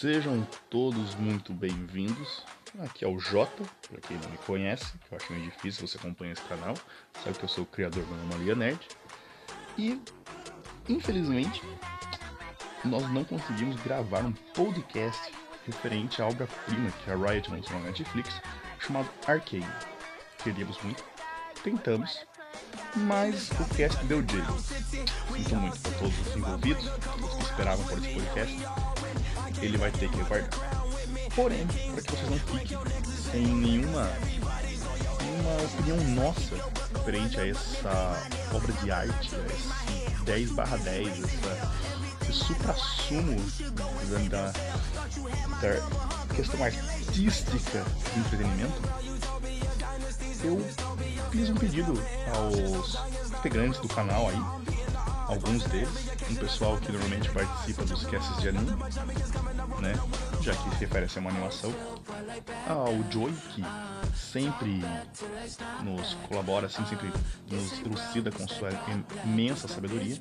Sejam todos muito bem-vindos. Aqui é o Jota, para quem não me conhece, que eu acho meio difícil você acompanhar esse canal, sabe que eu sou o criador da Anomalia Nerd. E, infelizmente, nós não conseguimos gravar um podcast referente à obra-prima que a Riot lançou na Netflix, chamado Arcane. Queríamos muito, tentamos, mas o cast deu jeito. Sinto muito para todos os envolvidos, os que esperavam por esse podcast. Ele vai ter que aguardar. Porém, para que vocês não fiquem sem nenhuma, nenhuma opinião nossa frente a essa obra de arte, a esse 10 barra 10, essa, esse supra-sumo da, da questão artística do entretenimento, eu fiz um pedido aos integrantes do canal aí, alguns deles, um pessoal que normalmente participa dos casts de anime, né? Já que se refere a ser uma animação. Ao Joy, que sempre nos colabora, assim, sempre nos elucida com sua imensa sabedoria.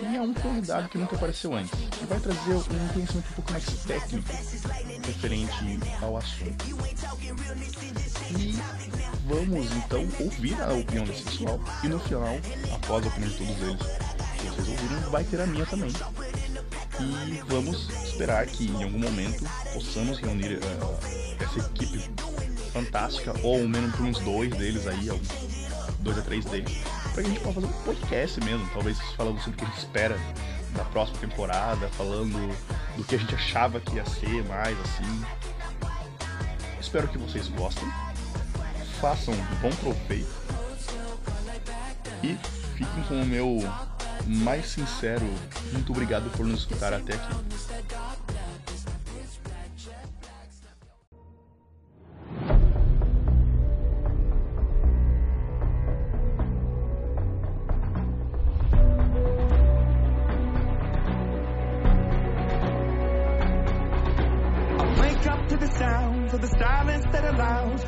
E é um convidado que nunca apareceu antes, que vai trazer um conhecimento um pouco mais técnico referente ao assunto. E vamos então ouvir a opinião desse pessoal e no final, após a opinião de todos eles que vocês ouviram, vai ter a minha também. E vamos esperar que em algum momento possamos reunir uh, essa equipe fantástica, ou menos por uns dois deles aí, dois a três deles, pra que a gente possa fazer um podcast mesmo, talvez falando sobre o que a gente espera da próxima temporada, falando do que a gente achava que ia ser mais assim. Espero que vocês gostem, façam um bom proveito e fiquem com o meu mais sincero muito obrigado por nos escutar até aqui.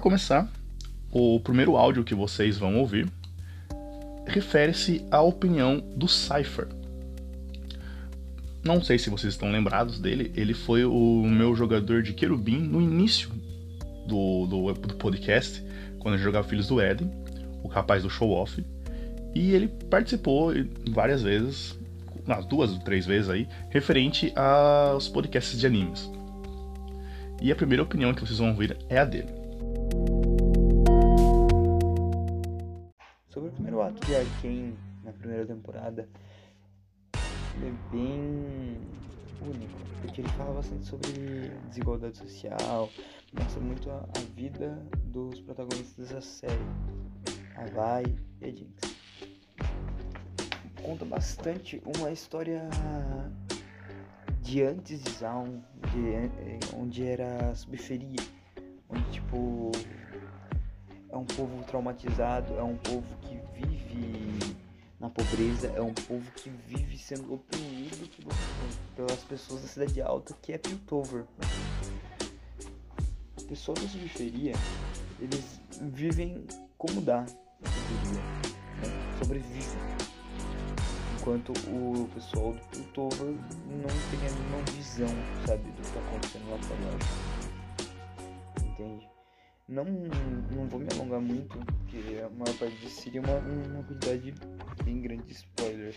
Para começar, o primeiro áudio que vocês vão ouvir refere-se à opinião do Cypher. Não sei se vocês estão lembrados dele, ele foi o meu jogador de querubim no início do, do, do podcast, quando eu jogava Filhos do Éden, o rapaz do show off, e ele participou várias vezes, umas duas ou três vezes aí, referente aos podcasts de animes. E a primeira opinião que vocês vão ouvir é a dele. Sobre o primeiro ato de Arkane na primeira temporada, é bem único, porque ele fala bastante sobre desigualdade social, mostra muito a, a vida dos protagonistas da série, a Vai e a Jinx. Conta bastante uma história de antes de Zaun, de, eh, onde era subferia, onde tipo é um povo traumatizado, é um povo que vive na pobreza, é um povo que vive sendo oprimido pelas pessoas da cidade alta, que é Piltover. Pessoas da periferia, eles vivem como dá, né? sobrevivem. Enquanto o pessoal do Piltover não tem a mínima visão, sabe, do que está acontecendo lá fora. Não, não vou me alongar muito, porque a maior parte disso seria uma, uma quantidade bem grande de spoiler.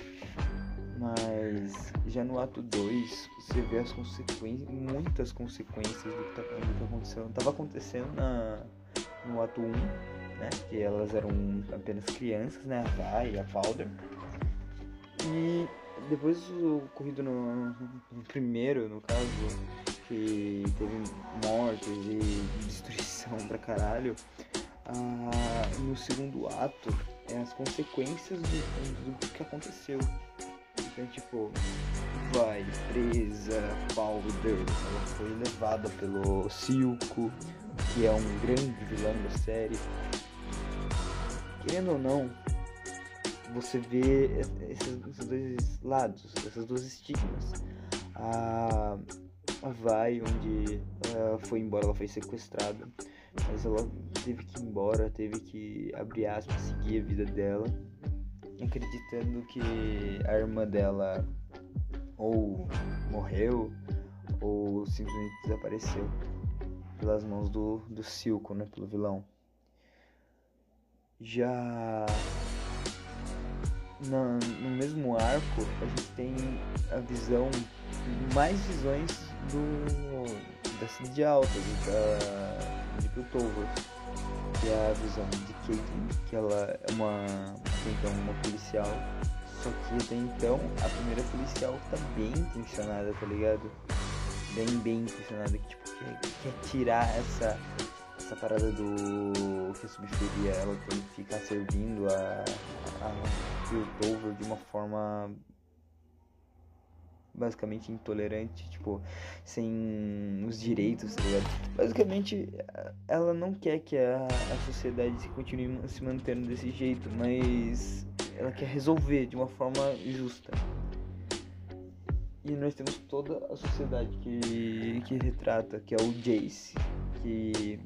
Mas já no ato 2 você vê as consequências, muitas consequências do que tá, do que acontecendo. Tava acontecendo na, no ato 1, né? Que elas eram apenas crianças, né? A Vai e a Valder. E depois o ocorrido no, no primeiro, no caso, que teve mortes e destruição pra caralho, ah, no segundo ato é as consequências do, do, que aconteceu. Então, tipo, vai, presa, Powder, ela foi levada pelo Silco, que é um grande vilão da série. Querendo ou não, você vê esses, esses dois lados, essas duas estigmas. A, a Vai, onde ela foi embora, ela foi sequestrada, mas ela teve que ir embora, teve que, abrir aspas, seguir a vida dela, acreditando que a irmã dela ou morreu ou simplesmente desapareceu pelas mãos do, do Silco, né, pelo vilão. Já na, no mesmo arco, a gente tem a visão, mais visões do, da cidade alta, da, de Piltover, que é a visão de Caitlyn, que ela é uma, então, uma policial, só que até então a primeira policial tá bem intencionada, tá ligado? Bem, bem intencionada, que tipo, quer, quer tirar essa essa parada do que a ela tem que ficar servindo a, a Piltover de uma forma basicamente intolerante, tipo, sem os direitos, tá ligado? Basicamente, ela não quer que a, a sociedade continue se mantendo desse jeito, mas ela quer resolver de uma forma justa. E nós temos toda a sociedade que, que retrata, que é o Jace, que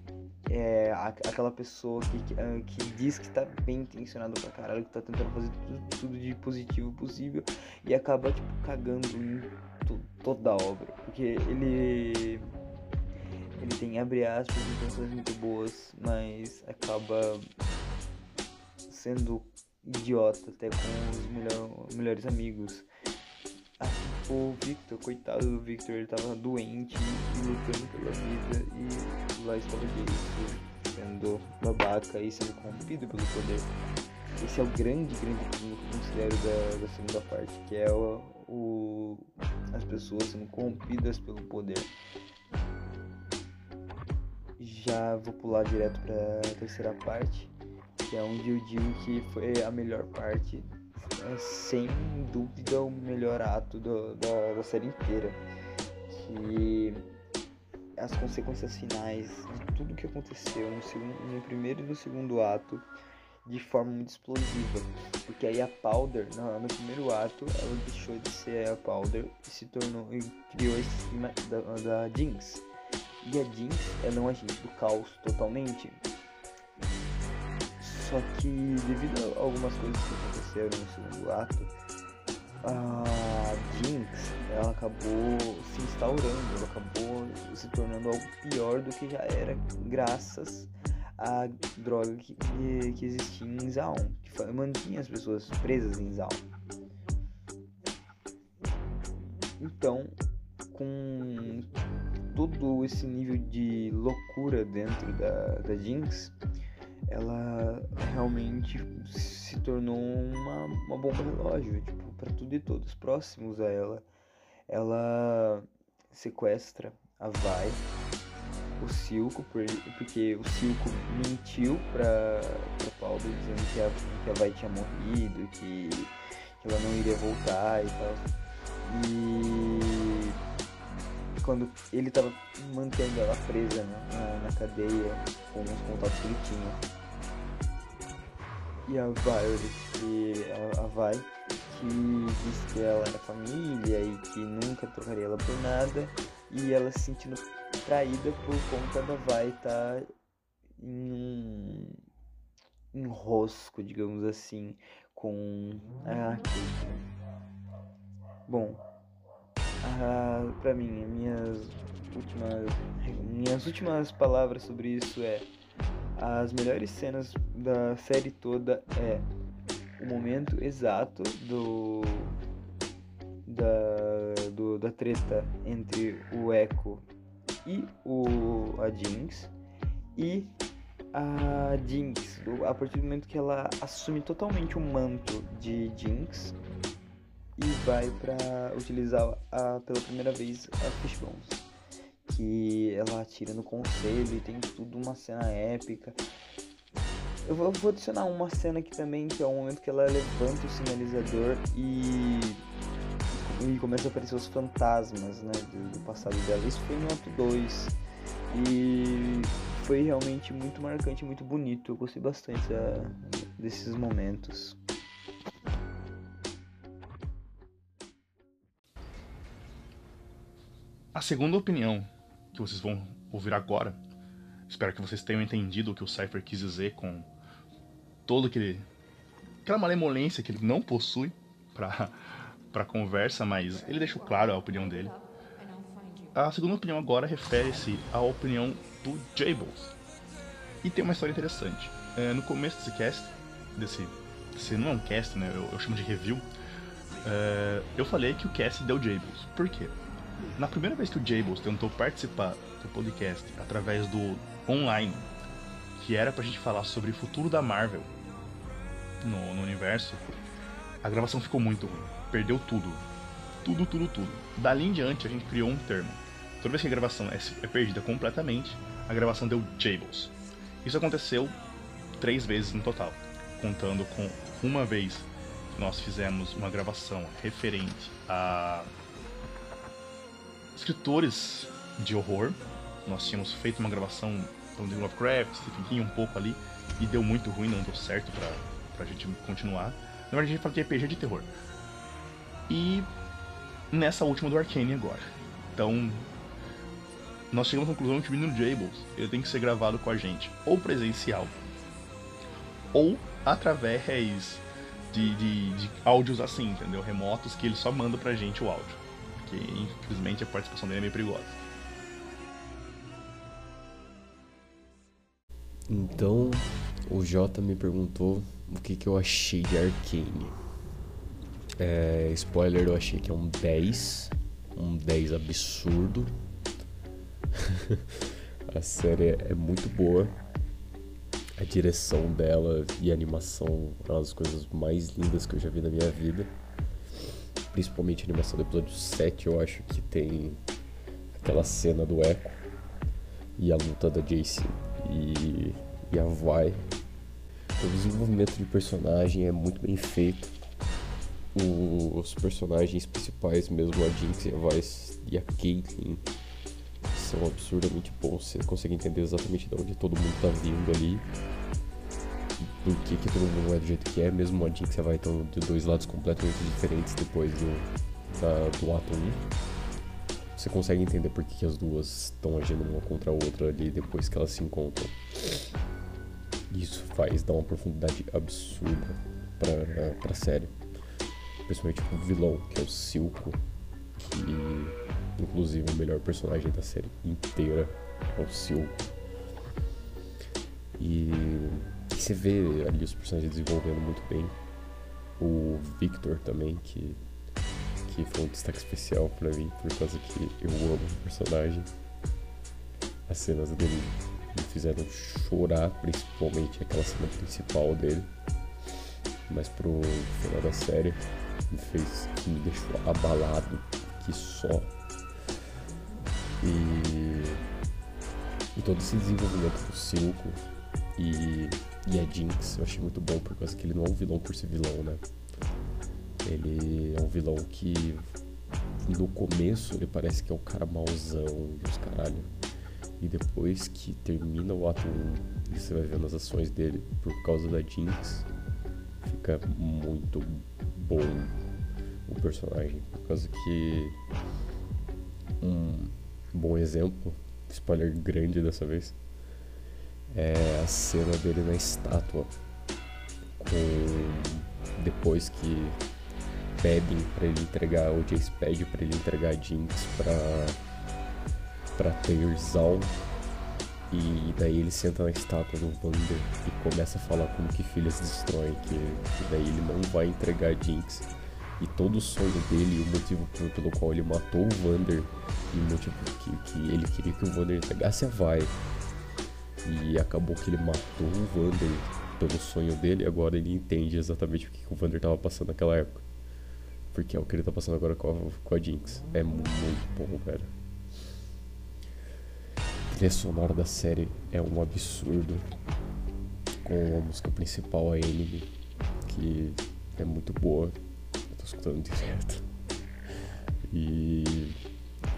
é aquela pessoa que, que, ah, que, diz que tá bem intencionado pra caralho, que tá tentando fazer tudo, tudo de positivo possível e acaba, tipo, cagando em toda a obra. Porque ele. Ele tem, abre aspas, intenções muito boas, mas acaba sendo idiota até com os melhor, melhores amigos. Ah, o Victor, coitado do Victor, ele tava doente e lutando pela vida e lá estava Jace sendo babaca e sendo corrompido pelo poder. Esse é o grande, grande problema que eu considero da, da segunda parte, que é o, o, as pessoas sendo corrompidas pelo poder. Já vou pular direto para a terceira parte, que é onde eu digo que foi a melhor parte é sem dúvida o melhor ato do, da, da série inteira. Que as consequências finais de tudo que aconteceu no, segundo, no primeiro e no segundo ato de forma muito explosiva. Porque aí a Powder, no, no, primeiro ato, ela deixou de ser a Powder e se tornou e criou esse esquema da, da Jinx. E a Jinx ela é um agente do caos totalmente. Só que devido a algumas coisas que aconteceram no segundo ato, a Jinx ela acabou se instaurando, ela acabou se tornando algo pior do que já era, graças à droga que, que existia em Zaun, que mantinha as pessoas presas em Zaun. Então, com todo esse nível de loucura dentro da, da Jinx, ela realmente se tornou uma, uma bomba relógio, tipo, para tudo e todos próximos a ela. Ela sequestra a Vai, o Silco, porque o Silco mentiu pra, pra Paulo dizendo que a, que a Vai tinha morrido, que, que ela não iria voltar e tal. E quando ele estava mantendo ela presa na, na, cadeia com os contatos que ele tinha e a Violet, que a, a Vai, que disse que ela era família e que nunca trocaria ela por nada, e ela se sentindo traída por conta da Vai estar tá em um enrosco, digamos assim, com a Bom, a, pra mim, minhas últimas, minhas últimas palavras sobre isso é as melhores cenas da série toda é o momento exato do da, do, da treta entre o Echo e o a Jinx. E a Jinx a partir do momento que ela assume totalmente o manto de Jinx e vai para utilizar a, pela primeira vez a Fishbones que ela atira no conselho e tem tudo uma cena épica. Eu vou, adicionar uma cena aqui também, que é o momento que ela levanta o sinalizador e e começa a aparecer os fantasmas, né, do, do passado dela. Isso foi no ato 2 e foi realmente muito marcante, muito bonito. Eu gostei bastante da, desses momentos. A segunda opinião que vocês vão ouvir agora, espero que vocês tenham entendido o que o Cypher quis dizer com todo aquele aquela malemolência que ele não possui para para conversa, mas ele deixou claro a opinião dele. A segunda opinião agora refere-se à opinião do Jables. E tem uma história interessante. É, no começo desse cast, desse, desse não é um cast, né? Eu, eu chamo de review. É, eu falei que o cast deu Jables. Por quê? Na primeira vez que o Jables tentou participar do podcast através do online, que era pra gente falar sobre o futuro da Marvel no, no universo, a gravação ficou muito ruim. Perdeu tudo. Tudo, tudo, tudo. Dali em diante a gente criou um termo. Toda vez que a gravação é, é perdida completamente, a gravação deu Jables. Isso aconteceu três vezes no total, contando com uma vez que nós fizemos uma gravação referente a escritores de horror. Nós tínhamos feito uma gravação do The Lovecraft, Stephen King um pouco ali, e deu muito ruim, não deu certo pra, pra gente continuar. Na verdade, a gente fala de RPG de terror. E nessa última do Arcane agora. Então, nós chegamos à conclusão que o menino Jables ele tem que ser gravado com a gente, ou presencial, ou através de, de, de áudios assim, entendeu? Remotos que ele só manda pra gente o áudio. Porque infelizmente a participação dele é meio perigosa. Então, o Jota me perguntou o que, que eu achei de Arcane. É, spoiler, eu achei que é um 10. Um 10 absurdo. a série é muito boa. A direção dela e a animação são as coisas mais lindas que eu já vi na minha vida. Principalmente a animação do episódio 7, eu acho que tem aquela cena do Echo e a luta da Jace e, e a Vi. O desenvolvimento de personagem é muito bem feito. O, os personagens principais mesmo, a Jinx e a Vi e a Caitlyn, são absurdamente bons. Você consegue entender exatamente de onde todo mundo tá vindo ali. Por que, que todo mundo é do jeito que é, mesmo a Jinx e a Vi estão de dois lados completamente diferentes depois do, da, do ato 1. Você consegue entender por que, que as duas estão agindo uma contra a outra ali depois que elas se encontram. Isso faz dar uma profundidade absurda pra, pra série. Principalmente pro vilão, que é o Silco, que inclusive o melhor personagem da série inteira é o Silco. E você vê ali os personagens desenvolvendo muito bem. O Victor também, que, que foi um destaque especial para mim, por causa que eu amo o personagem. As cenas dele me fizeram chorar, principalmente aquela cena principal dele. Mas pro final da série me fez. me deixou abalado que só. E, e todo esse desenvolvimento do Silco e, e a Jinx eu achei muito bom, por causa que ele não é um vilão por ser vilão, né? Ele é um vilão que no começo ele parece que é o cara mauzão dos caralho. E depois que termina o ato 1 e você vai vendo as ações dele por causa da Jinx, fica muito bom o personagem. Por causa que um bom exemplo, spoiler grande dessa vez, é a cena dele na estátua. Com depois que pedem para ele entregar, o Jace pede para ele entregar Jinx pra, pra Teirzal. E daí ele senta na estátua do Vander e começa a falar como que filhas destroem, que, que daí ele não vai entregar Jinx e todo o sonho dele, o motivo pelo qual ele matou o Vander e o motivo que, que ele queria que o Vander entregasse a Vai. E acabou que ele matou o Vander pelo sonho dele agora ele entende exatamente o que, que o Vander estava passando naquela época. Porque é o que ele está passando agora com a, com a Jinx. É muito bom, velho. A trilha sonora da série é um absurdo. Com a música principal, a Enemy, que é muito boa escutando direto. E,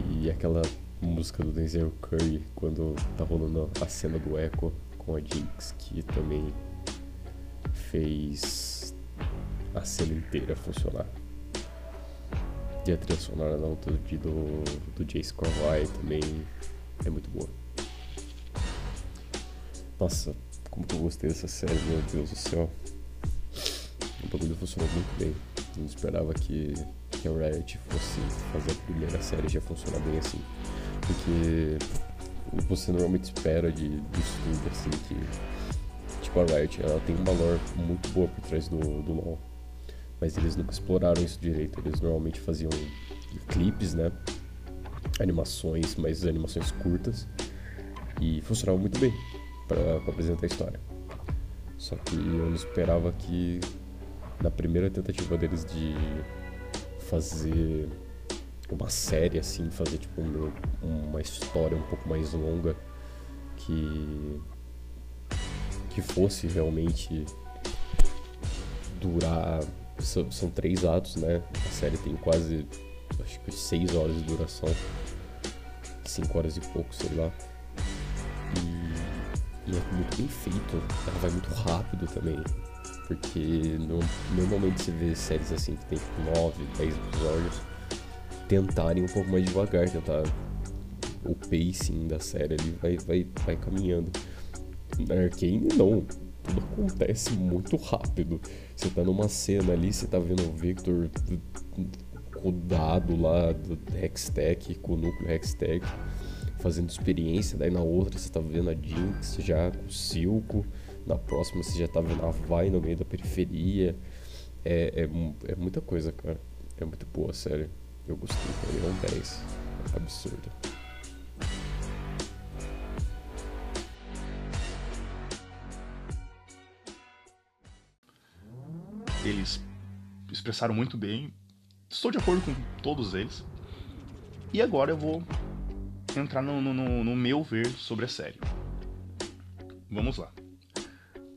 e aquela música do Denzel Curry quando tá rolando a cena do Echo com a Jinx, que também fez a cena inteira funcionar. E a trilha sonora não, do, do, do Jace Corvai também é muito boa. Nossa, como que eu gostei dessa série, meu Deus do céu. O bagulho funcionou muito bem. Não esperava que, que a Riot fosse fazer a primeira série já funcionar bem assim. Porque você normalmente espera de, de estúdio assim que tipo a Riot ela tem uma lore muito boa por trás do, do LoL. Mas eles nunca exploraram isso direito. Eles normalmente faziam clipes, né? Animações, mas animações curtas. E funcionava muito bem para apresentar a história. Só que eu não esperava que na primeira tentativa deles de fazer uma série assim, fazer tipo uma história um pouco mais longa que que fosse realmente durar são, são três atos, né? A série tem quase acho que seis horas de duração, cinco horas e pouco, sei lá. E, e é muito bem feito. Ela vai muito rápido também. Porque no, normalmente você vê séries assim que tem tipo 9, 10 episódios tentarem um pouco mais devagar, tentar o pacing da série ali vai, vai, vai caminhando. Na Arcane não, tudo acontece muito rápido. Você tá numa cena ali, você tá vendo o Victor com o dado lá do Hextech, com o núcleo Hextech, fazendo experiência, daí na outra você tá vendo a Jinx já com o Silco na próxima você já tá vendo a Vai no meio da periferia. É, é, é muita coisa, cara. É muito boa, sério. Eu gostei, cara. É um 10. Absurdo. Eles expressaram muito bem. Estou de acordo com todos eles. E agora eu vou entrar no, no, no meu ver sobre a série. Vamos lá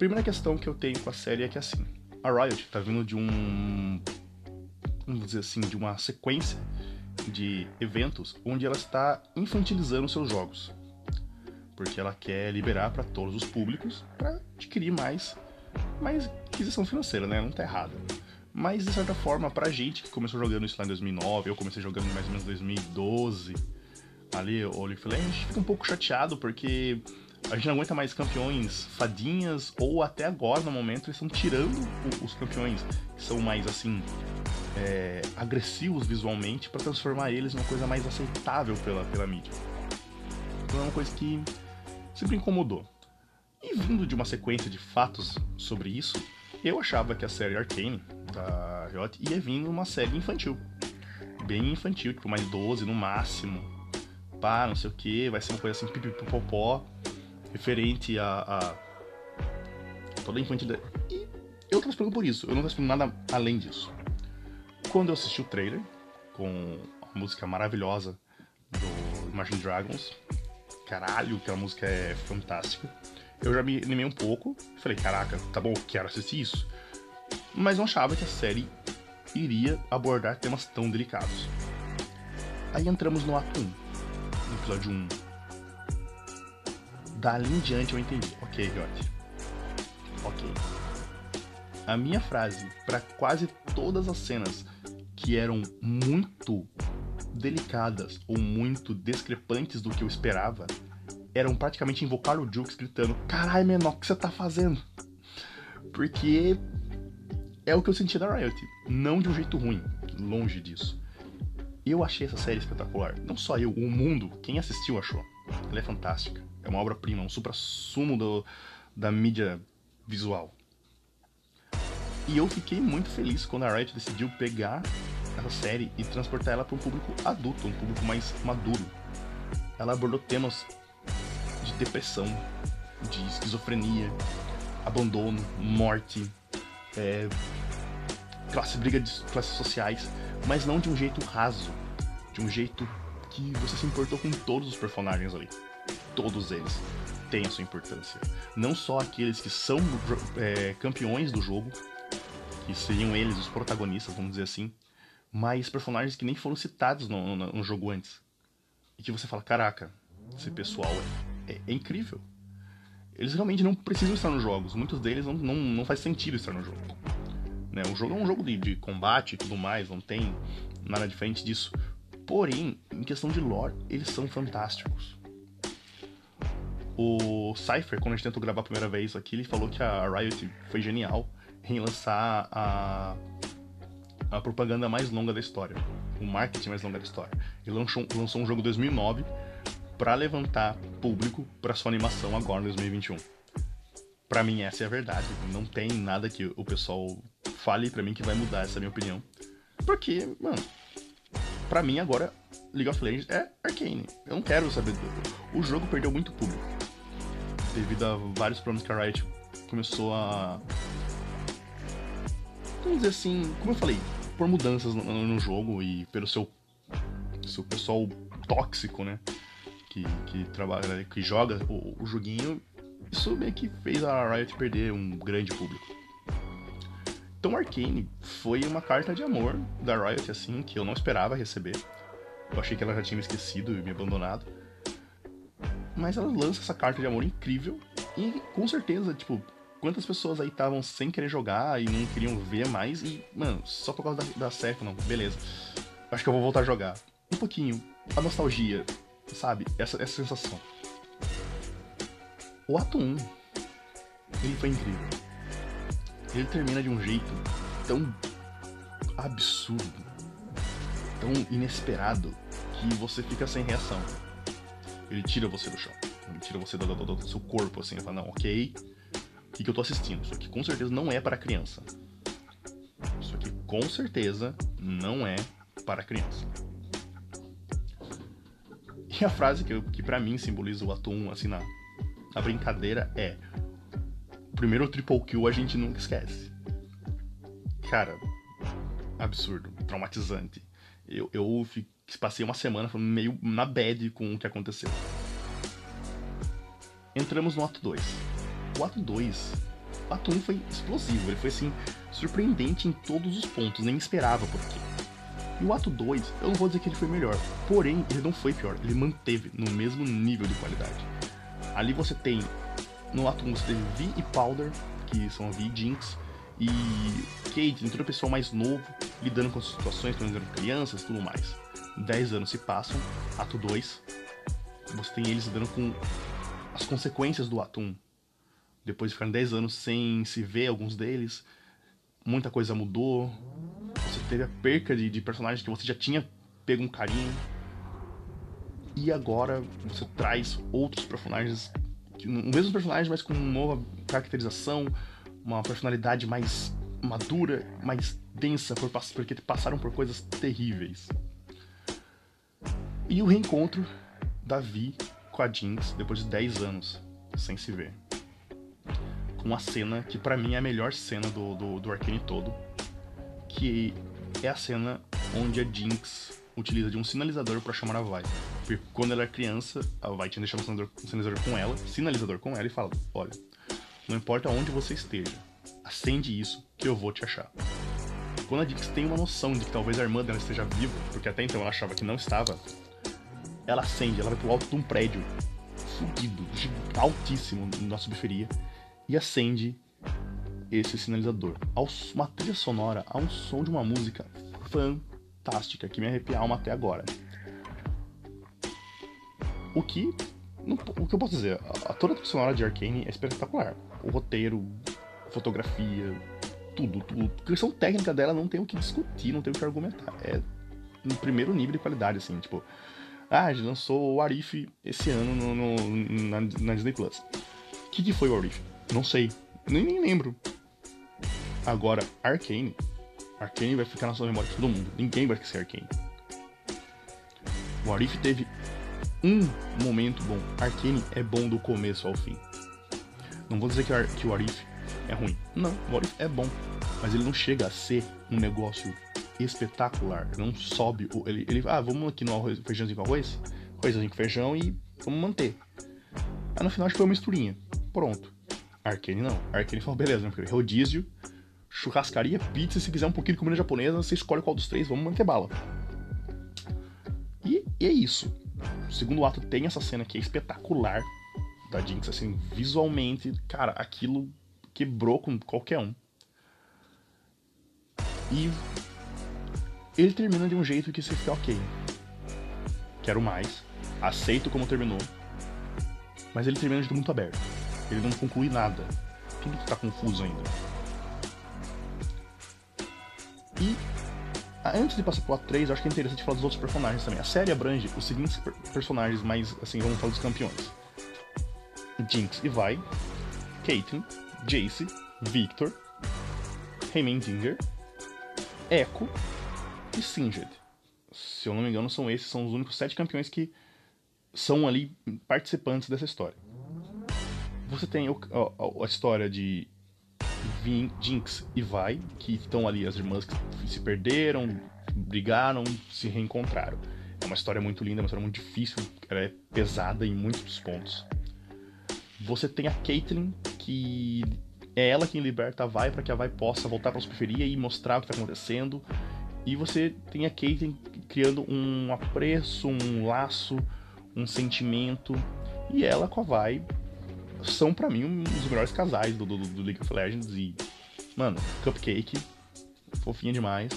primeira questão que eu tenho com a série é que assim, a Riot tá vindo de um vamos dizer assim, de uma sequência de eventos onde ela está infantilizando seus jogos. Porque ela quer liberar para todos os públicos para adquirir mais mais aquisição financeira, né? Não tá errado. Mas de certa forma, pra gente que começou jogando isso lá em 2009, eu comecei jogando mais ou menos em 2012, ali, o League a gente fica um pouco chateado porque a gente não aguenta mais campeões fadinhas, ou até agora, no momento, eles estão tirando os campeões que são mais assim. É, agressivos visualmente para transformar eles numa coisa mais aceitável pela, pela mídia. Então é uma coisa que sempre incomodou. E vindo de uma sequência de fatos sobre isso, eu achava que a série Arcane da Riot ia vir uma série infantil. Bem infantil, tipo mais 12 no máximo. Pá, não sei o que, vai ser uma coisa assim pipipopopó referente a, a toda a infantilidade. E eu esperando por isso, eu não esperando nada além disso. Quando eu assisti o trailer, com a música maravilhosa do Imagine Dragons, caralho, aquela música é fantástica. Eu já me animei um pouco, falei, caraca, tá bom, quero assistir isso. Mas não achava que a série iria abordar temas tão delicados. Aí entramos no ato 1, no episódio 1, dali em diante eu entendi. Ok, Riot. Ok. A minha frase para quase todas as cenas que eram muito delicadas ou muito discrepantes do que eu esperava eram praticamente invocar o Jukes gritando: Caralho, menor, o que você tá fazendo? Porque é o que eu senti da Riot. Não de um jeito ruim, longe disso. Eu achei essa série espetacular. Não só eu, o mundo, quem assistiu achou. Ela é fantástica. É uma obra-prima, um supra-sumo da mídia visual. E eu fiquei muito feliz quando a Riot decidiu pegar essa série e transportar ela para um público adulto, um público mais maduro. Ela abordou temas de depressão, de esquizofrenia, abandono, morte, é, classe briga de classes sociais, mas não de um jeito raso, de um jeito que você se importou com todos os personagens ali todos eles têm a sua importância. Não só aqueles que são é, campeões do jogo, que seriam eles os protagonistas, vamos dizer assim, mas personagens que nem foram citados no, no, no jogo antes. E que você fala, caraca, esse pessoal é, é, incrível. Eles realmente não precisam estar nos jogos. Muitos deles não, não, não faz sentido estar no jogo. Né? O jogo é um jogo de, de combate e tudo mais, não tem nada diferente disso. Porém, em questão de lore, eles são fantásticos. O Cypher, quando a gente tentou gravar a primeira vez aqui, ele falou que a Riot foi genial em lançar a, a propaganda mais longa da história, o marketing mais longo da história. Ele lançou, lançou um jogo em 2009 para levantar público para sua animação agora em 2021. Para mim essa é a verdade. Não tem nada que o pessoal fale para mim que vai mudar essa minha opinião. Porque, mano, para mim agora League of Legends é Arcane. Eu não quero saber. O jogo perdeu muito público. Devido a vários problemas que a Riot começou a. Vamos dizer assim, como eu falei, por mudanças no, no jogo e pelo seu, seu pessoal tóxico, né? Que, que trabalha, que joga o, o joguinho. Isso meio que fez a Riot perder um grande público. Então Arcane foi uma carta de amor da Riot, assim, que eu não esperava receber. Eu achei que ela já tinha me esquecido e me abandonado. Mas ela lança essa carta de amor incrível e com certeza, tipo, quantas pessoas aí estavam sem querer jogar e não queriam ver mais e, mano, só por causa da, da não, beleza. Acho que eu vou voltar a jogar. Um pouquinho, a nostalgia, sabe? Essa, essa sensação. O ato 1, ele foi incrível ele termina de um jeito tão absurdo, tão inesperado, que você fica sem reação. Ele tira você do chão, ele tira você do, do, do seu corpo, assim, e fala, não, ok, o que, que eu tô assistindo? Isso aqui com certeza não é para criança. Isso aqui com certeza não é para criança. E a frase que, que para mim simboliza o ato 1, assim, na, na brincadeira é primeiro triple kill a gente nunca esquece. Cara, absurdo, traumatizante. Eu, eu passei uma semana meio na bad com o que aconteceu. Entramos no ato 2. O ato 2, o ato 1 um foi explosivo, ele foi assim, surpreendente em todos os pontos, nem esperava por quê. E o ato 2, eu não vou dizer que ele foi melhor, porém ele não foi pior, ele manteve no mesmo nível de qualidade. Ali você tem no ato 1 você teve Vi e Powder, que são a Vi e Jinx, e Cade, entrou o pessoal mais novo, lidando com as situações, quando eram crianças tudo mais. 10 anos se passam, ato 2, você tem eles lidando com as consequências do ato 1. Depois de ficar 10 anos sem se ver, alguns deles, muita coisa mudou. Você teve a perca de, de personagens que você já tinha pego um carinho. E agora você traz outros personagens o mesmo personagem, mas com uma nova caracterização, uma personalidade mais madura, mais densa, por, porque passaram por coisas terríveis. E o reencontro da Vi com a Jinx depois de 10 anos sem se ver. Uma cena que para mim é a melhor cena do, do, do Arcane todo, que é a cena onde a Jinx utiliza de um sinalizador para chamar a Vi. Porque quando ela era criança, a Vi tinha deixado um sinalizador, um sinalizador com ela, sinalizador com ela e fala: Olha, não importa onde você esteja, acende isso que eu vou te achar. Quando a Dix tem uma noção de que talvez a irmã dela esteja viva, porque até então ela achava que não estava, ela acende, ela vai pro alto de um prédio fudido, altíssimo na subferia, e acende esse sinalizador. Uma trilha sonora, a um som de uma música fantástica que me arrepia a alma até agora. O que. O que eu posso dizer? A, toda a sonora de Arkane é espetacular. O roteiro, fotografia, tudo, tudo. A questão técnica dela não tem o que discutir, não tem o que argumentar. É no primeiro nível de qualidade, assim, tipo. Ah, lançou o Arif esse ano no, no na, na, Disney Plus. O que, que foi o Arif? Não sei. Nem, nem lembro. Agora, Arkane. Arkane vai ficar na sua memória de todo mundo. Ninguém vai esquecer Arkane. O Arif teve um momento bom. Arkane é bom do começo ao fim. Não vou dizer que, Ar que o Arif é ruim. Não, o Arif é bom. Mas ele não chega a ser um negócio espetacular. Não sobe. Ele, ele ah, vamos aqui no arroz, feijãozinho com arroz, arrozinho com feijão e vamos manter. Aí no final acho que foi uma misturinha. Pronto. Arkane não. Arkane falou, beleza, foi rodízio, churrascaria, pizza, se quiser um pouquinho de comida japonesa, você escolhe qual dos três, vamos manter bala. E, e é isso. O segundo ato tem essa cena que é espetacular da Jinx, assim, visualmente, cara, aquilo quebrou com qualquer um. E ele termina de um jeito que você fica ok. Quero mais. Aceito como terminou. Mas ele termina de muito aberto. Ele não conclui nada. Tudo tá confuso ainda. E antes de passar pro A3, eu acho que é interessante falar dos outros personagens também. A série abrange os seguintes personagens mais, assim, vamos falar dos campeões. Jinx e Vi, Caitlyn, Jace, Victor, Heimendinger, Echo e Singed. Se eu não me engano, são esses, são os únicos sete campeões que são ali participantes dessa história. Você tem a, a, a história de Jinx e Vi, que estão ali, as irmãs que se perderam, brigaram, se reencontraram. É uma história muito linda, uma história muito difícil, ela é pesada em muitos pontos. Você tem a Caitlyn, que é ela quem liberta a Vi para que a Vi possa voltar para a periferia e mostrar o que está acontecendo. E você tem a Caitlyn criando um apreço, um laço, um sentimento. E ela com a Vi são para mim um dos melhores casais do, do, do, League of Legends. E, mano, Cupcake, fofinha demais.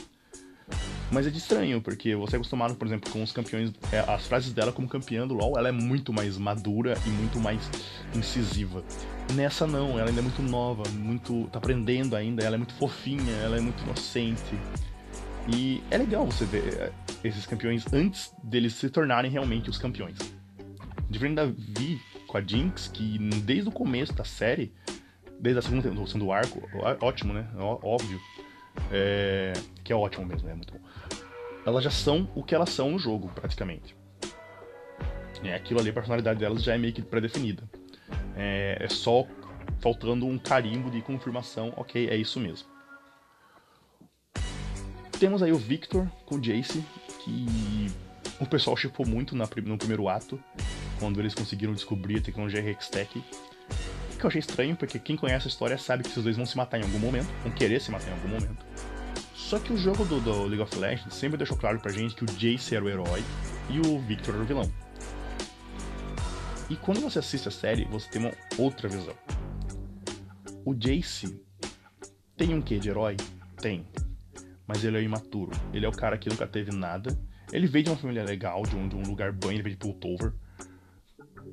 Mas é de estranho, porque você é acostumado, por exemplo, com os campeões. É, as frases dela como campeã do LoL, ela é muito mais madura e muito mais incisiva. Nessa não, ela ainda é muito nova, muito. tá aprendendo ainda, ela é muito fofinha, ela é muito inocente. E é legal você ver é, esses campeões antes deles se tornarem realmente os campeões. Diferente da Vi com a Jinx, que desde o começo da série, desde a segunda introdução do arco, ótimo, né? Óbvio. É, que é ótimo mesmo, é muito bom. Elas já são o que elas são no jogo, praticamente. É, aquilo ali, a personalidade delas já é meio que pré-definida. É, é só faltando um carimbo de confirmação, ok, é isso mesmo. Temos aí o Victor com o Jace, que o pessoal chipou muito no primeiro ato, quando eles conseguiram descobrir a tecnologia Hextech. Que eu achei estranho, porque quem conhece a história sabe que esses dois vão se matar em algum momento, vão querer se matar em algum momento. Só que o jogo do, do League of Legends sempre deixou claro pra gente que o Jace era o herói e o Victor era o vilão. E quando você assiste a série, você tem uma outra visão. O Jace tem um quê de herói? Tem mas ele é imaturo. Ele é o cara que nunca teve nada. Ele veio de uma família legal, de um, de um lugar bom, ele veio de Piltover.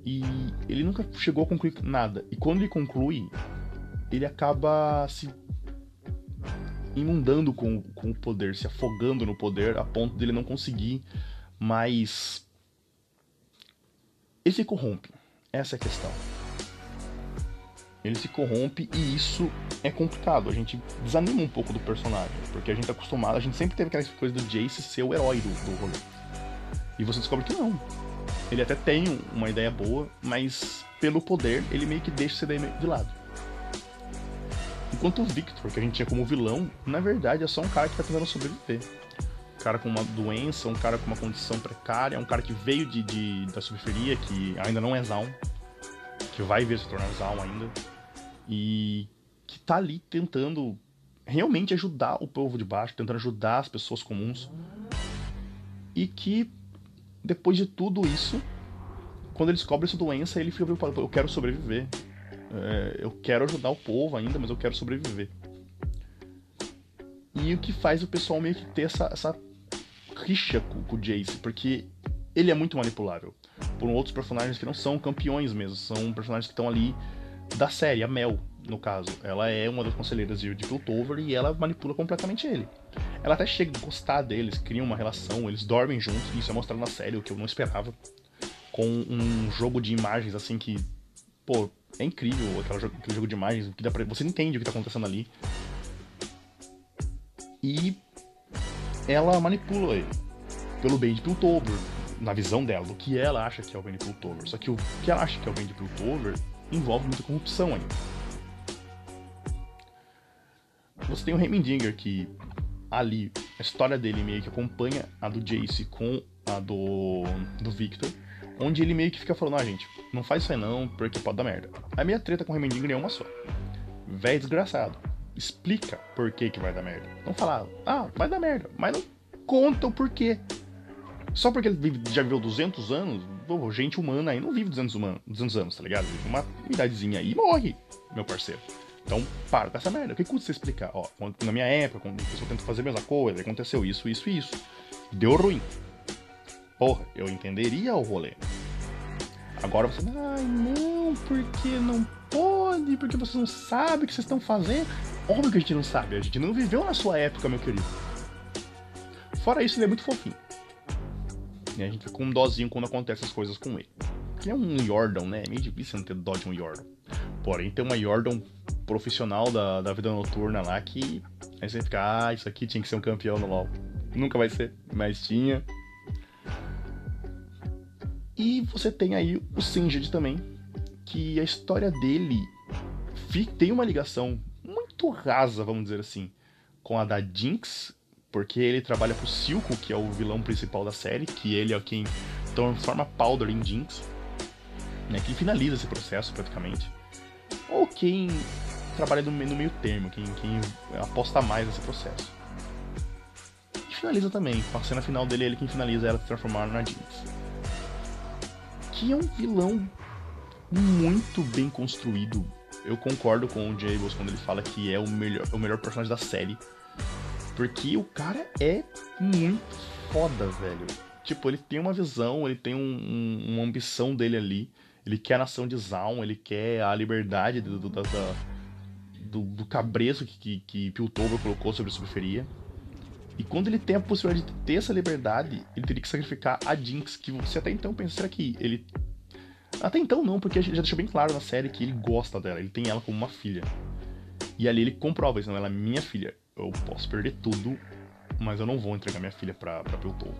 E ele nunca chegou a concluir nada. E quando ele conclui, ele acaba se inundando com, com o poder, se afogando no poder, a ponto dele não conseguir mais. Ele se corrompe. Essa é a questão ele se corrompe e isso é complicado. A gente desanima um pouco do personagem, porque a gente tá acostumado, a gente sempre teve aquela coisa do Jace ser o herói do, do rolê. E você descobre que não. Ele até tem uma ideia boa, mas pelo poder ele meio que deixa essa ideia de lado. Enquanto o Victor, que a gente tinha como vilão, na verdade é só um cara que tá tentando sobreviver. Um cara com uma doença, um cara com uma condição precária, um cara que veio de, de da subferia, que ainda não é Zaun, que vai vir se tornar Zaun ainda e que tá ali tentando realmente ajudar o povo de baixo, tentando ajudar as pessoas comuns. E que depois de tudo isso, quando ele descobre essa doença, ele fica preocupado: eu quero sobreviver. É, eu quero ajudar o povo ainda, mas eu quero sobreviver. E o que faz o pessoal meio que ter essa, essa rixa com, com o Jace, porque ele é muito manipulável por outros personagens que não são campeões mesmo, são personagens que estão ali da série, a Mel, no caso. Ela é uma das conselheiras de, Piltover e ela manipula completamente ele. Ela até chega a gostar deles, criam uma relação, eles dormem juntos, isso é mostrado na série, o que eu não esperava. Com um jogo de imagens assim que. Pô, é incrível aquele jogo, aquele jogo de imagens, que dá pra, você entende o que tá acontecendo ali. E ela manipula ele. Pelo bem de Piltover, na visão dela, do que ela acha que é o bem de Piltover. Só que o que ela acha que é o bem de Piltover envolve muita corrupção ainda. Você tem o Heimendinger que ali a história dele meio que acompanha a do Jace com a do, do Victor, onde ele meio que fica falando, ah gente, não faz isso aí não, porque pode dar merda. A minha treta com o Heimendinger é uma só. Véi desgraçado. explica por que, que vai dar merda. Não fala, ah, vai dar merda, mas não conta o porquê. Só porque ele já viveu 200 anos, gente humana aí não vive 200, humano, 200 anos, tá ligado? Uma idadezinha aí morre, meu parceiro. Então, para com essa merda. O que custa você explicar? Ó, na minha época, quando a pessoa tenta fazer a mesma coisa, aconteceu isso, isso e isso. Deu ruim. Porra, eu entenderia o rolê. Agora você, ai não, porque não pode, porque você não sabe o que vocês estão fazendo. Óbvio que a gente não sabe, a gente não viveu na sua época, meu querido. Fora isso, ele é muito fofinho. E a gente fica com um dozinho quando acontece as coisas com ele. Ele é um Yordle, né? É meio difícil não ter dó de um Yordle. Porém, tem uma Yordle profissional da, da vida noturna lá que. Aí você fica, ah, isso aqui tinha que ser um campeão no LoL. Nunca vai ser, mas tinha. E você tem aí o Singed também, que a história dele tem uma ligação muito rasa, vamos dizer assim, com a da Jinx, porque ele trabalha pro Silco, que é o vilão principal da série, que ele é quem transforma Powder em Jinx, né, quem finaliza esse processo praticamente. Ou quem trabalha no, meio termo, quem, quem aposta mais nesse processo. E finaliza também, com a cena final dele, ele quem finaliza ela se transformar na Jinx que é um vilão muito bem construído. Eu concordo com o Jables quando ele fala que é o melhor, o melhor personagem da série. Porque o cara é muito foda, velho. Tipo, ele tem uma visão, ele tem um, um, uma ambição dele ali. Ele quer a nação de Zaun, ele quer a liberdade do, do, da, do, do cabreço que, que, que Piltover colocou sobre a subferia. E quando ele tem a possibilidade de ter essa liberdade, ele teria que sacrificar a Jinx, que você até então pensa, será que ele. Até então não, porque já deixou bem claro na série que ele gosta dela, ele tem ela como uma filha. E ali ele comprova isso, não, ela é minha filha. Eu posso perder tudo, mas eu não vou entregar minha filha pra, pra Piltover.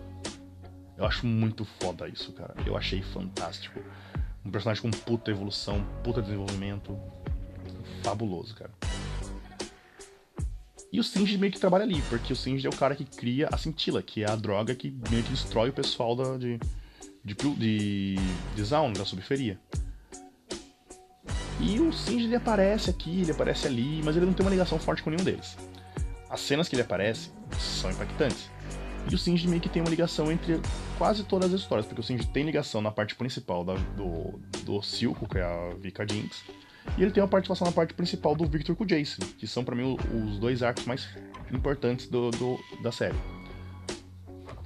Eu acho muito foda isso, cara. Eu achei fantástico. Um personagem com puta evolução, puta desenvolvimento. Fabuloso, cara. E o Singed meio que trabalha ali, porque o Singed é o cara que cria a cintila, que é a droga que meio que destrói o pessoal da, de, de, de, de Zaun, da subferia. E o Singed ele aparece aqui, ele aparece ali, mas ele não tem uma ligação forte com nenhum deles. As cenas que ele aparece são impactantes. E o Singed meio que tem uma ligação entre quase todas as histórias, porque o Singed tem ligação na parte principal da, do, do Silco, que é a Vika Jinx, e ele tem uma participação na parte principal do Victor com o Jace, que são para mim os dois arcos mais importantes do, do, da série.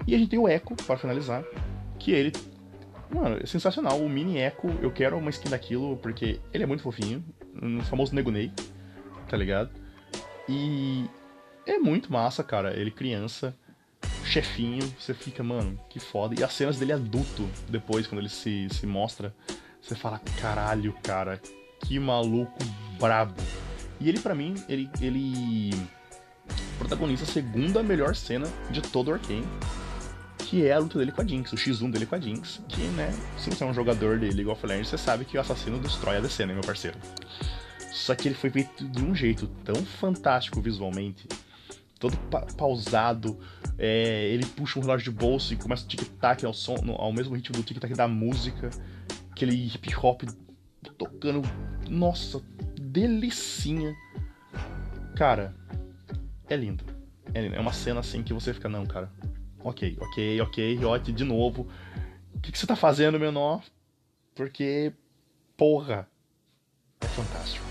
E a gente tem o Echo, para finalizar, que ele. Mano, é sensacional. O mini Echo, eu quero uma skin daquilo, porque ele é muito fofinho. Um famoso Negunei, tá ligado? E é muito massa, cara. Ele criança, chefinho, você fica, mano, que foda. E as cenas dele adulto, depois, quando ele se, se mostra, você fala, caralho, cara, que maluco brabo. E ele, para mim, ele, ele protagoniza a segunda melhor cena de todo o Arkane, que é a luta dele com a Jinx, o X1 dele com a Jinx, que, né, se você é um jogador de League of Legends, você sabe que o assassino destrói a DC, né, meu parceiro? Só que ele foi feito de um jeito tão fantástico visualmente, todo pa pausado, é, ele puxa um relógio de bolso e começa a tic-tac ao, som, ao mesmo ritmo do tic-tac da música, aquele hip hop tocando. Nossa, delicinha. Cara, é lindo. É lindo. É uma cena assim que você fica, não, cara. Ok, ok, ok, ok, de novo. O que, que você tá fazendo, menor? Porque, porra, é fantástico.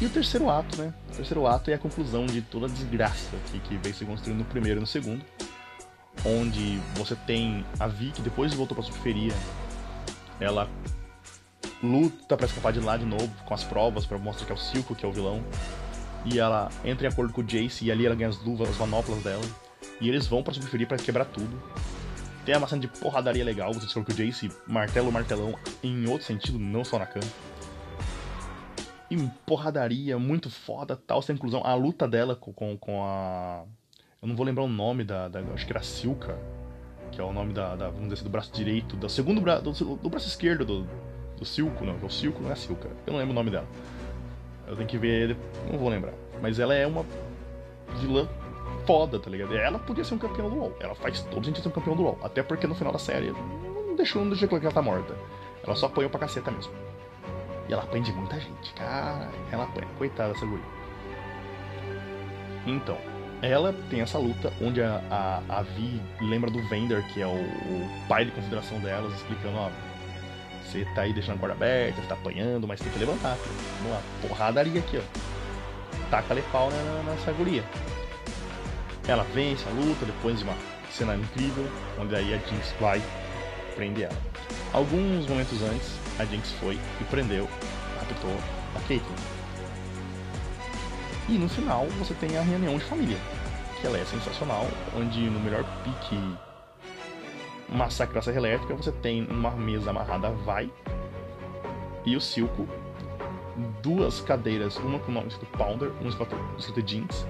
E o terceiro ato, né? O terceiro ato é a conclusão de toda a desgraça que, que veio se construindo no primeiro e no segundo. Onde você tem a Vi, que depois voltou pra subferia, ela luta para escapar de lá de novo com as provas para mostrar que é o Silco que é o vilão. E ela entra em acordo com o Jace e ali ela ganha as luvas, as manoplas dela. E eles vão para subferir para quebrar tudo. Tem uma cena de porradaria legal, você descobre que o Jace martela o martelão em outro sentido, não só na cama. E porradaria muito foda, tal, essa inclusão. A luta dela com, com, com a. Eu não vou lembrar o nome da. da acho que era Silka que é o nome da, da vamos dizer assim, do braço direito, do segundo bra do, do, braço esquerdo do, do Silco, não, o Silco não é Silca, eu não lembro o nome dela. Eu tenho que ver, não vou lembrar. Mas ela é uma vilã foda, tá ligado? Ela podia ser um campeão do LoL. Ela faz todo sentido ser um campeão do LoL. Até porque no final da série não deixou, não deixou que ela tá morta. Ela só apanhou pra caceta mesmo. E ela apanha de muita gente. Cara, ela apanha. Coitada dessa guria. Então, ela tem essa luta onde a, a, a Vi lembra do Vender, que é o, o pai de consideração delas, explicando, ó, você tá aí deixando a corda aberta, você tá apanhando, mas tem que levantar. Filho. Vamos lá, porradaria aqui, ó. Taca-lhe pau na, nessa guria. Ela vence a luta depois de uma cena incrível, onde aí a Jinx vai prender ela. Alguns momentos antes, a Jinx foi e prendeu, raptou a Caitlyn. E no final você tem a reunião de família, que ela é sensacional, onde no melhor pique massacre serra elétrica você tem uma mesa amarrada vai e o Silco, duas cadeiras, uma com o nome escrito Pounder, uma escrito Jinx,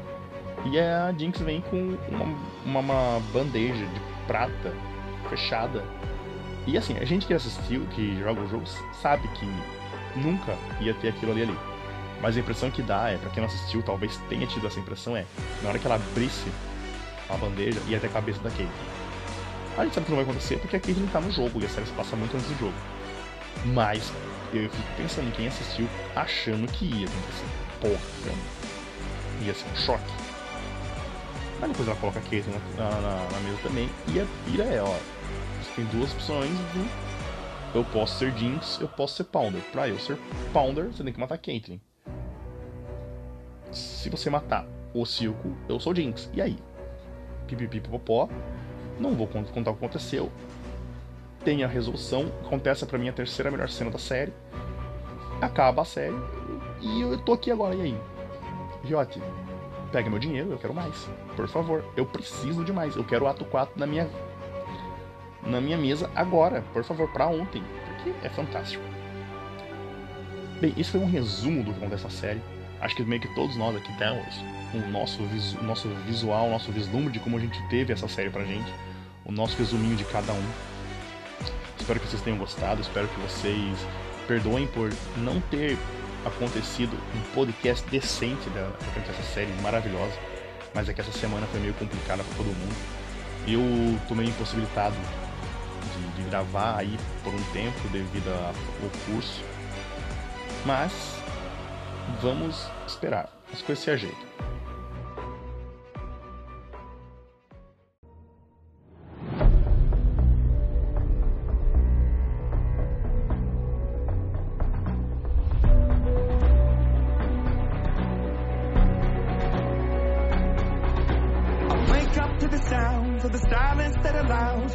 e a Jinx vem com uma, uma, uma bandeja de prata fechada. E assim, a gente que assistiu, que joga o jogo, sabe que nunca ia ter aquilo ali ali. Mas a impressão que dá é, para quem não assistiu, talvez tenha tido essa impressão, é na hora que ela abrisse a bandeja, ia até a cabeça da Caitlyn. A gente sabe que não vai acontecer porque a Caitlyn tá no jogo e a série se passa muito antes do jogo. Mas eu fico pensando em quem assistiu achando que ia acontecer. Porra, ia ser um choque. Mas depois ela coloca a Caitlyn na, na, na, mesa também. E a pira é, ó. Você tem duas opções de. Eu posso ser Jinx, eu posso ser Pounder. Pra eu ser Pounder, você tem que matar Caitlyn se você matar o Silco, eu sou Jinx. E aí? Pipipipopó. Não vou contar o que aconteceu. Tem a resolução. Acontece para mim a terceira melhor cena da série. Acaba a série. E eu tô aqui agora. E aí? Riote, pega meu dinheiro, eu quero mais. Por favor. Eu preciso de mais. Eu quero o ato 4 na minha. Na minha mesa agora. Por favor, para ontem. Porque é fantástico. Bem, isso foi um resumo do que acontece na série acho que meio que todos nós aqui temos o nosso, visu, nosso visual, o nosso vislumbre de como a gente teve essa série pra gente, o nosso resuminho de cada um. Espero que vocês tenham gostado, espero que vocês perdoem por não ter acontecido um podcast decente da, dessa série maravilhosa, mas é que essa semana foi meio complicada para todo mundo. Eu tô meio impossibilitado de, de gravar aí por um tempo devido ao curso, mas Vamos esperar. As coisas se ajeitam.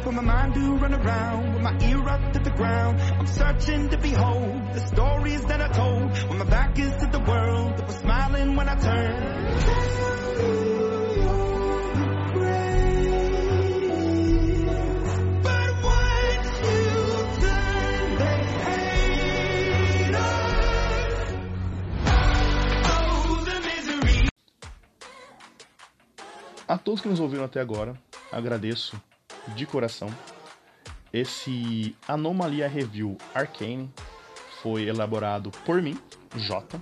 for my mind to run around my ear up to the ground. Searching to behold the stories that I told when my back is A todos que nos ouviram até agora, agradeço de coração. Esse Anomalia Review Arcane foi elaborado por mim, J,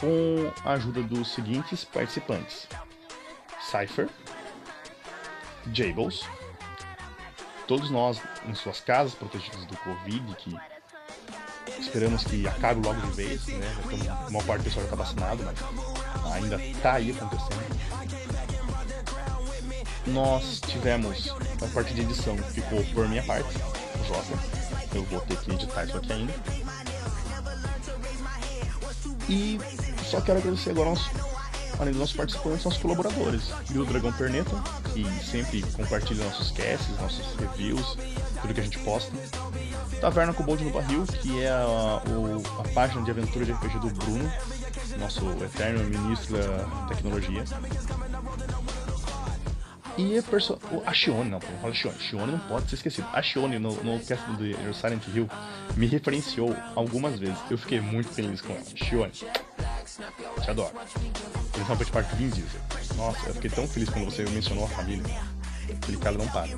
com a ajuda dos seguintes participantes: Cypher, Jables, todos nós em suas casas protegidos do Covid, que esperamos que acabe logo de vez, né? Estamos, uma parte do pessoal já está vacinado, mas ainda está aí acontecendo nós tivemos a parte de edição ficou por minha parte, o Jota. Eu vou ter que editar isso aqui ainda. E só quero agradecer agora aos, além dos nossos participantes, nossos colaboradores. E o Dragão Perneta, que sempre compartilha nossos casts, nossos reviews, tudo que a gente posta. Taverna com Bold no Barril, que é a, o, a página de aventura de RPG do Bruno, nosso eterno ministro da tecnologia. E a, perso... a Shione, não, não fala Shione. Shione não pode ser esquecido. A Shione, no, no cast do Silent Hill, me referenciou algumas vezes. Eu fiquei muito feliz com ela. Shione, te adoro. Principalmente parte do Vin Diesel. Nossa, eu fiquei tão feliz quando você mencionou a família. Aquele cara não para.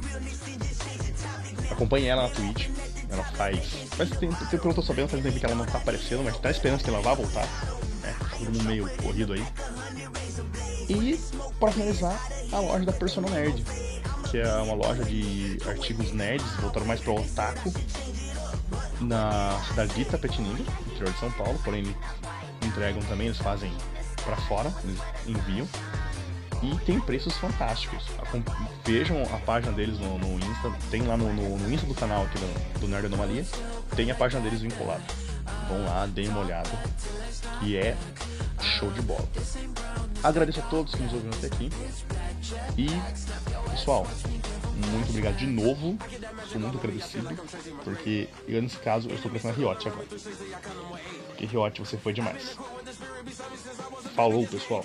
Acompanhe ela na Twitch. Ela faz. Mas tem, tem, pelo que eu tô sabendo, faz tempo que ela não tá aparecendo, mas tá esperando que ela vá voltar. É, todo mundo meio corrido aí. E, para finalizar, a loja da Personal Nerd, que é uma loja de artigos nerds, voltado mais para o otaku. Na cidade de Itapetininga, interior de São Paulo, porém entregam também, eles fazem para fora, eles enviam. E tem preços fantásticos. Vejam a página deles no, no Insta, tem lá no, no, no Insta do canal aqui do, do Nerd Anomalia, tem a página deles vinculada. Vão lá, deem uma olhada, que é show de bola. Agradeço a todos que nos ouviram até aqui. E, pessoal, muito obrigado de novo. Sou muito agradecido, porque eu, nesse caso eu estou pensando na Riot agora. Porque Riot você foi demais. Falou, pessoal.